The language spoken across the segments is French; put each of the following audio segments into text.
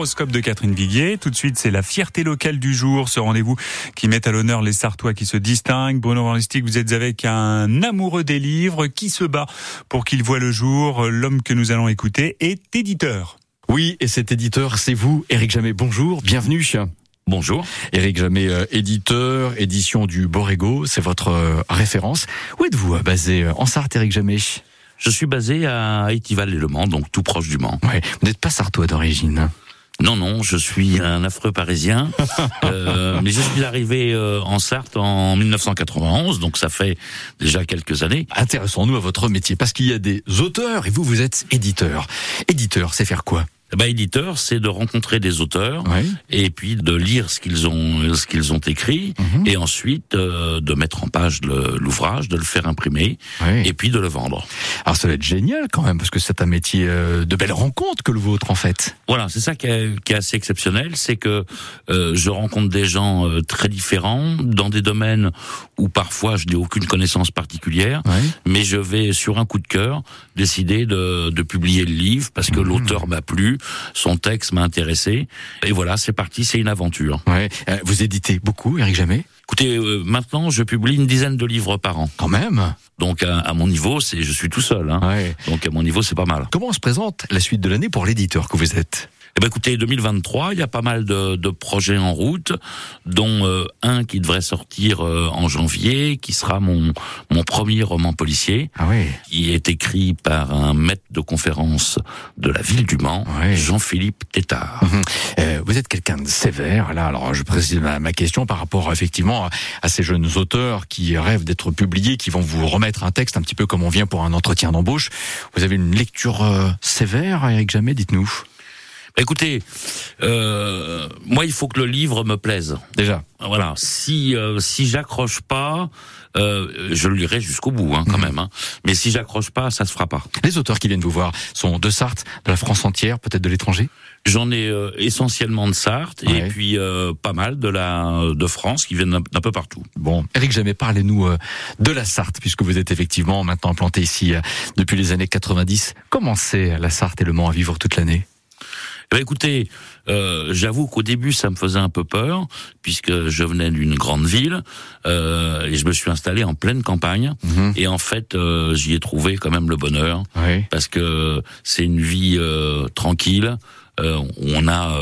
Horoscope de Catherine Viguier. Tout de suite, c'est la fierté locale du jour, ce rendez-vous qui met à l'honneur les Sartois qui se distinguent. Bruno Van vous êtes avec un amoureux des livres qui se bat pour qu'il voit le jour. L'homme que nous allons écouter est éditeur. Oui, et cet éditeur, c'est vous, Éric Jamet. Bonjour, bienvenue. Bonjour. Éric Jamet, euh, éditeur, édition du Borrego, c'est votre euh, référence. Où êtes-vous euh, basé en Sarthe, Éric Jamet? Je suis basé à Étival-les-Le Mans, donc tout proche du Mans. Ouais, vous n'êtes pas sartois d'origine non, non, je suis un affreux parisien, euh, mais je suis arrivé euh, en Sarthe en 1991, donc ça fait déjà quelques années. Intéressons-nous à votre métier, parce qu'il y a des auteurs et vous, vous êtes éditeur. Éditeur, c'est faire quoi? Bah, éditeur, c'est de rencontrer des auteurs et puis de lire ce qu'ils ont ce qu'ils ont écrit mhm. et ensuite euh, de mettre en page l'ouvrage, de le faire imprimer et puis de le vendre. Alors ça va être génial quand même parce que c'est un métier euh, de belles rencontres que le vôtre en fait. Voilà, c'est ça qui est, qui est, assez exceptionnel, c'est que euh, je rencontre des gens très différents dans des domaines où parfois je n'ai aucune connaissance particulière, mais je vais sur un coup de cœur décider de, de publier le livre parce que mhm. l'auteur m'a plu son texte m'a intéressé. Et voilà, c'est parti, c'est une aventure. Ouais. Euh, vous éditez beaucoup, Eric Jamais? Écoutez, euh, maintenant, je publie une dizaine de livres par an. Quand même? Donc à, mon niveau, c'est je suis tout seul. Hein. Donc à mon niveau, c'est pas mal. Comment se présente la suite de l'année pour l'éditeur que vous êtes? Eh ben écoutez, 2023, il y a pas mal de, de projets en route, dont euh, un qui devrait sortir euh, en janvier, qui sera mon mon premier roman policier, ah oui. qui est écrit par un maître de conférence de la ville du Mans, Jean-Philippe Tétard. Mhm. Euh, vous êtes quelqu'un de sévère, là. Alors je précise ma, ma, question par rapport effectivement à ces jeunes auteurs qui rêvent d'être publiés, qui vont vous remettre un texte un petit peu comme on vient pour un entretien d'embauche. Vous avez une lecture sévère, Eric Jamais, dites-nous? Écoutez, euh, moi, il faut que le livre me plaise. Déjà. Voilà. Si euh, si j'accroche pas, euh, je le lirai jusqu'au bout, hein, quand mhm. même. Hein. Mais si j'accroche pas, ça se fera pas. Les auteurs qui viennent vous voir sont de Sarthe, de la France entière, peut-être de l'étranger? J'en ai euh, essentiellement de Sarthe et puis euh, pas mal de la de France qui viennent d'un peu partout. Bon, Eric Jamais, parlez-nous euh, de la Sarthe puisque vous êtes effectivement maintenant implanté ici depuis les années 90. Comment c'est la Sarthe et le Mans à vivre toute l'année? Eh ben, écoutez, euh, j'avoue qu'au début ça me faisait un peu peur puisque je venais d'une grande ville euh, et je me suis installé en pleine campagne mhm. et en fait euh, j'y ai trouvé quand même le bonheur parce que c'est une vie euh, tranquille. Euh, on a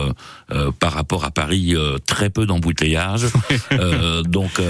par rapport à Paris très peu d'embouteillage. donc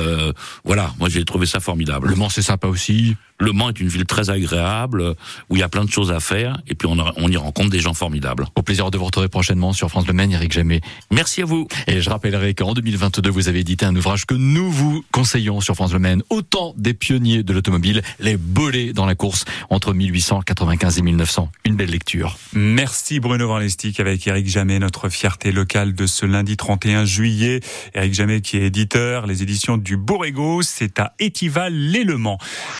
voilà, moi j'ai trouvé ça formidable. Le Mans c'est sympa aussi. Le Mans est une ville très agréable où il y a plein de choses à faire et puis on, on y rencontre des gens formidables. Au plaisir de vous retrouver prochainement sur France Le Maine, Eric Jamais. Merci à vous. Et je rappellerai qu'en 2022, vous avez édité un ouvrage que nous vous conseillons sur France Le Maine. Autant des pionniers de l'automobile, les bolets dans la course entre 1895 et 1900. Une belle lecture. Merci Bruno Van avec Eric Jamais, notre fierté locale de ce lundi 31 juillet. Eric Jamais qui est éditeur, les éditions du Borrego, c'est à Étival, l'élément.